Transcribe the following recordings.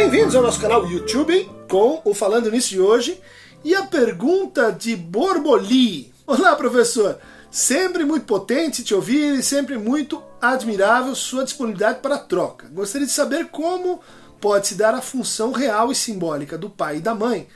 Bem-vindos ao nosso canal YouTube com o Falando Nisso de hoje e a pergunta de Borboli. Olá, professor! Sempre muito potente te ouvir e sempre muito admirável sua disponibilidade para troca. Gostaria de saber como pode se dar a função real e simbólica do pai e da mãe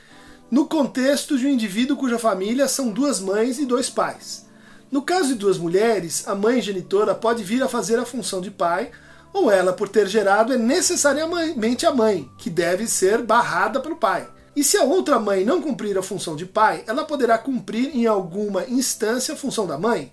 no contexto de um indivíduo cuja família são duas mães e dois pais. No caso de duas mulheres, a mãe genitora pode vir a fazer a função de pai, ou ela, por ter gerado, é necessariamente a mãe, que deve ser barrada pelo pai. E se a outra mãe não cumprir a função de pai, ela poderá cumprir em alguma instância a função da mãe?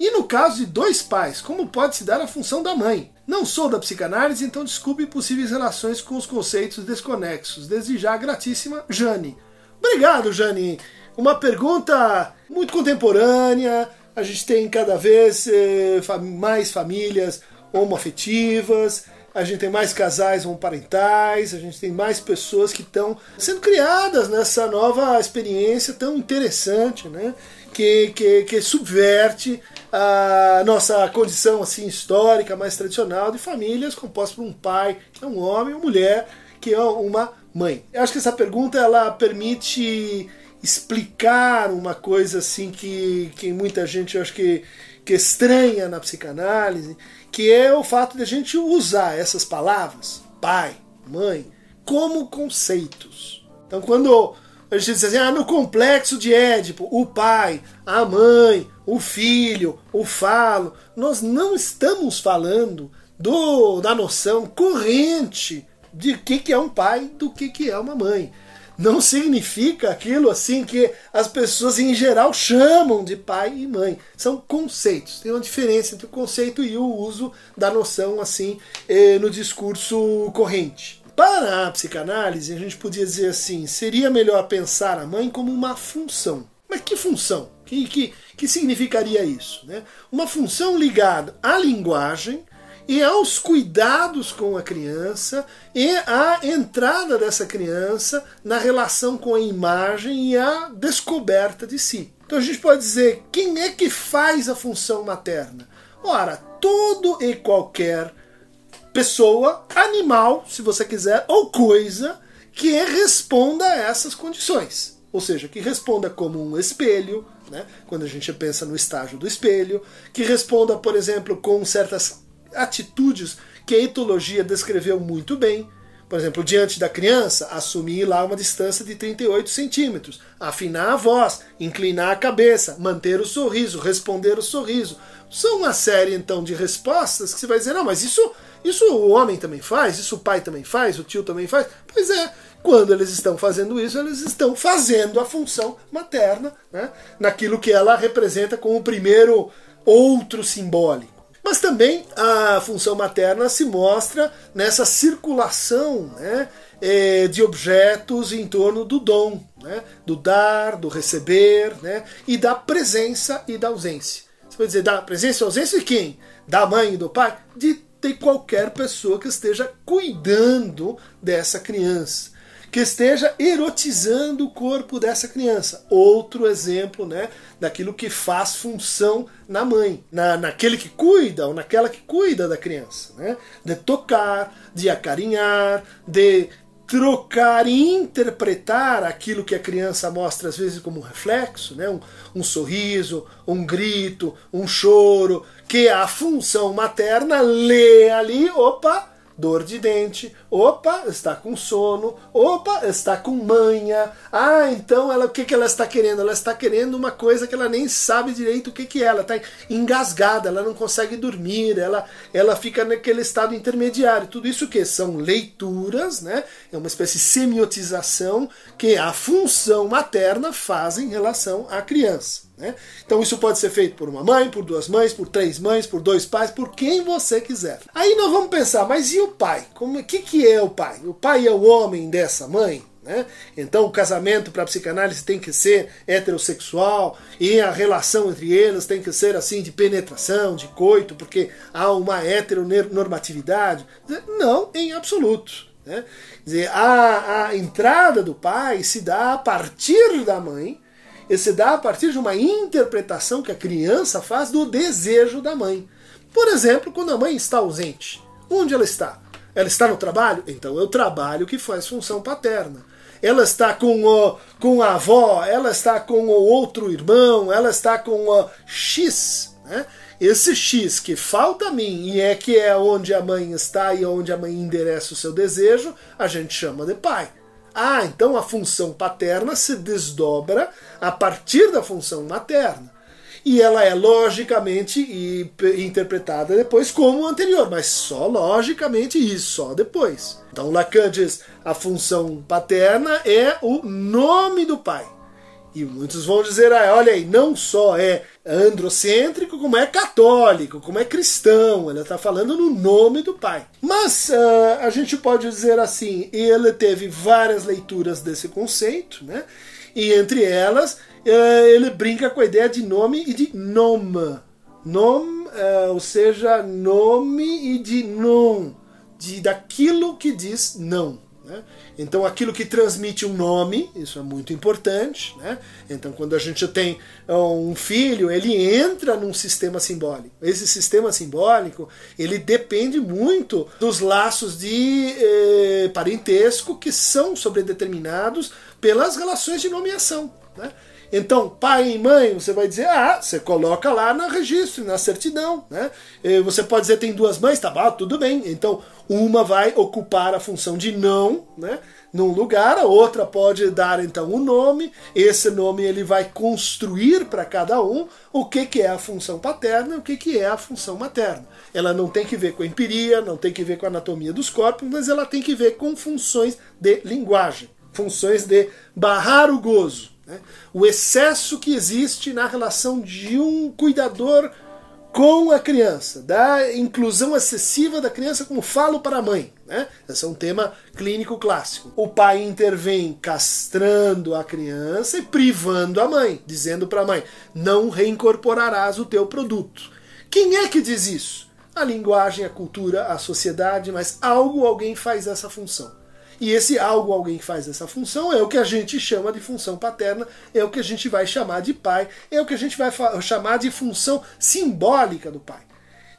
E no caso de dois pais, como pode se dar a função da mãe? Não sou da psicanálise, então desculpe possíveis relações com os conceitos desconexos. Desde já, gratíssima Jane. Obrigado, Jane. Uma pergunta muito contemporânea. A gente tem cada vez eh, mais famílias homoafetivas, a gente tem mais casais homoparentais, a gente tem mais pessoas que estão sendo criadas nessa nova experiência tão interessante, né? Que, que, que subverte a nossa condição assim histórica mais tradicional de famílias compostas por um pai, que é um homem, uma mulher, que é uma mãe. Eu acho que essa pergunta ela permite explicar uma coisa assim que, que muita gente eu acho que, que estranha na psicanálise, que é o fato de a gente usar essas palavras, pai, mãe, como conceitos. Então quando a gente diz assim, ah, no complexo de Édipo, o pai, a mãe, o filho, o falo, nós não estamos falando do, da noção corrente de que, que é um pai do que, que é uma mãe. Não significa aquilo assim que as pessoas em geral chamam de pai e mãe. São conceitos. Tem uma diferença entre o conceito e o uso da noção assim eh, no discurso corrente. Para a psicanálise, a gente podia dizer assim: seria melhor pensar a mãe como uma função. Mas que função? Que, que, que significaria isso? Né? Uma função ligada à linguagem e aos cuidados com a criança e à entrada dessa criança na relação com a imagem e a descoberta de si. Então a gente pode dizer quem é que faz a função materna? Ora, todo e qualquer pessoa, animal, se você quiser, ou coisa que responda a essas condições. Ou seja, que responda como um espelho, né? quando a gente pensa no estágio do espelho, que responda, por exemplo, com certas atitudes que a etologia descreveu muito bem. Por exemplo, diante da criança, assumir lá uma distância de 38 centímetros, afinar a voz, inclinar a cabeça, manter o sorriso, responder o sorriso. São uma série então de respostas que você vai dizer, não, mas isso, isso o homem também faz, isso o pai também faz, o tio também faz. Pois é, quando eles estão fazendo isso, eles estão fazendo a função materna, né, naquilo que ela representa como o primeiro outro simbólico. Mas também a função materna se mostra nessa circulação né, é, de objetos em torno do dom, né, do dar, do receber né, e da presença e da ausência. Você vai dizer da presença e ausência de quem? Da mãe e do pai? De, de qualquer pessoa que esteja cuidando dessa criança que esteja erotizando o corpo dessa criança. Outro exemplo né, daquilo que faz função na mãe, na, naquele que cuida ou naquela que cuida da criança. Né? De tocar, de acarinhar, de trocar e interpretar aquilo que a criança mostra às vezes como um reflexo, né? um, um sorriso, um grito, um choro, que a função materna lê ali, opa, dor de dente, opa, está com sono, opa, está com manha. Ah, então ela o que, que ela está querendo? Ela está querendo uma coisa que ela nem sabe direito o que, que é. Ela está engasgada, ela não consegue dormir, ela, ela fica naquele estado intermediário. Tudo isso que são leituras, né? É uma espécie de semiotização que a função materna faz em relação à criança. Né? Então isso pode ser feito por uma mãe, por duas mães, por três mães, por dois pais, por quem você quiser. Aí nós vamos pensar, mas e o pai? O que, que é o pai? O pai é o homem dessa mãe? Né? Então o casamento para a psicanálise tem que ser heterossexual e a relação entre eles tem que ser assim de penetração, de coito, porque há uma heteronormatividade. Não, em absoluto. Né? Dizer, a, a entrada do pai se dá a partir da mãe ele se dá a partir de uma interpretação que a criança faz do desejo da mãe. Por exemplo, quando a mãe está ausente. Onde ela está? Ela está no trabalho? Então é o trabalho que faz função paterna. Ela está com, o, com a avó, ela está com o outro irmão, ela está com o X. Né? Esse X que falta a mim e é que é onde a mãe está e onde a mãe endereça o seu desejo, a gente chama de pai. Ah, então a função paterna se desdobra a partir da função materna e ela é logicamente interpretada depois como anterior, mas só logicamente e só depois. Então Lacan diz a função paterna é o nome do pai. E muitos vão dizer, ah, olha aí, não só é androcêntrico, como é católico, como é cristão. Ele está falando no nome do pai. Mas uh, a gente pode dizer assim, ele teve várias leituras desse conceito, né? E entre elas, é, ele brinca com a ideia de nome e de nome. Nome, é, ou seja, nome e de não, de daquilo que diz não. Né? Então, aquilo que transmite um nome, isso é muito importante. Né? Então, quando a gente tem um filho, ele entra num sistema simbólico. Esse sistema simbólico ele depende muito dos laços de eh, parentesco que são sobredeterminados pelas relações de nomeação. Né? Então, pai e mãe, você vai dizer, ah, você coloca lá no registro, na certidão, né? Você pode dizer, tem duas mães, tá bom, tudo bem. Então, uma vai ocupar a função de não, né? Num lugar, a outra pode dar então o um nome. Esse nome ele vai construir para cada um o que, que é a função paterna o que, que é a função materna. Ela não tem que ver com a empiria, não tem que ver com a anatomia dos corpos, mas ela tem que ver com funções de linguagem, funções de barrar o gozo né? O excesso que existe na relação de um cuidador com a criança, da inclusão excessiva da criança como falo para a mãe. Né? Esse é um tema clínico clássico. O pai intervém castrando a criança e privando a mãe, dizendo para a mãe: não reincorporarás o teu produto. Quem é que diz isso? A linguagem, a cultura, a sociedade, mas algo alguém faz essa função. E esse algo, alguém que faz essa função, é o que a gente chama de função paterna, é o que a gente vai chamar de pai, é o que a gente vai chamar de função simbólica do pai.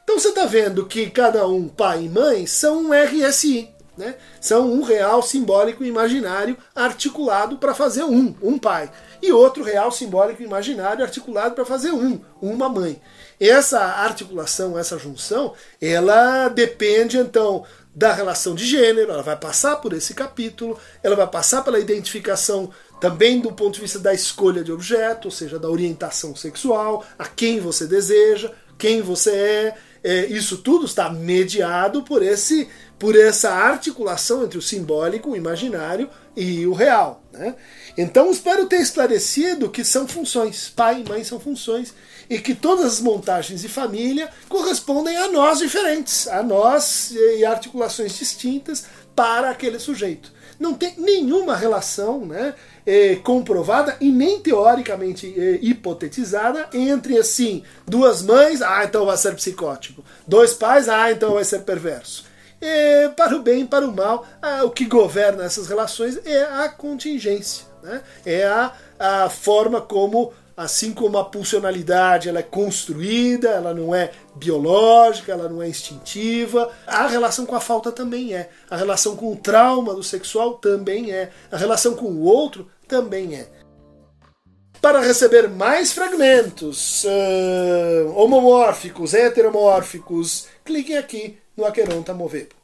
Então você está vendo que cada um, pai e mãe, são um RSI. Né? São um real simbólico imaginário articulado para fazer um, um pai. E outro real simbólico imaginário articulado para fazer um, uma mãe. Essa articulação, essa junção, ela depende então da relação de gênero, ela vai passar por esse capítulo, ela vai passar pela identificação também do ponto de vista da escolha de objeto, ou seja, da orientação sexual, a quem você deseja, quem você é. é isso tudo está mediado por esse por essa articulação entre o simbólico, o imaginário e o real. Né? Então espero ter esclarecido que são funções. Pai e mãe são funções e que todas as montagens de família correspondem a nós diferentes, a nós e articulações distintas para aquele sujeito. Não tem nenhuma relação né, é, comprovada e nem teoricamente é, hipotetizada entre assim duas mães, ah, então vai ser psicótico, dois pais, ah, então vai ser perverso. É, para o bem e para o mal, o que governa essas relações é a contingência, né? é a, a forma como assim como a pulsionalidade ela é construída, ela não é biológica, ela não é instintiva, a relação com a falta também é. A relação com o trauma do sexual também é. A relação com o outro também é. Para receber mais fragmentos uh, homomórficos, heteromórficos, cliquem aqui no Aqueronta Movebo.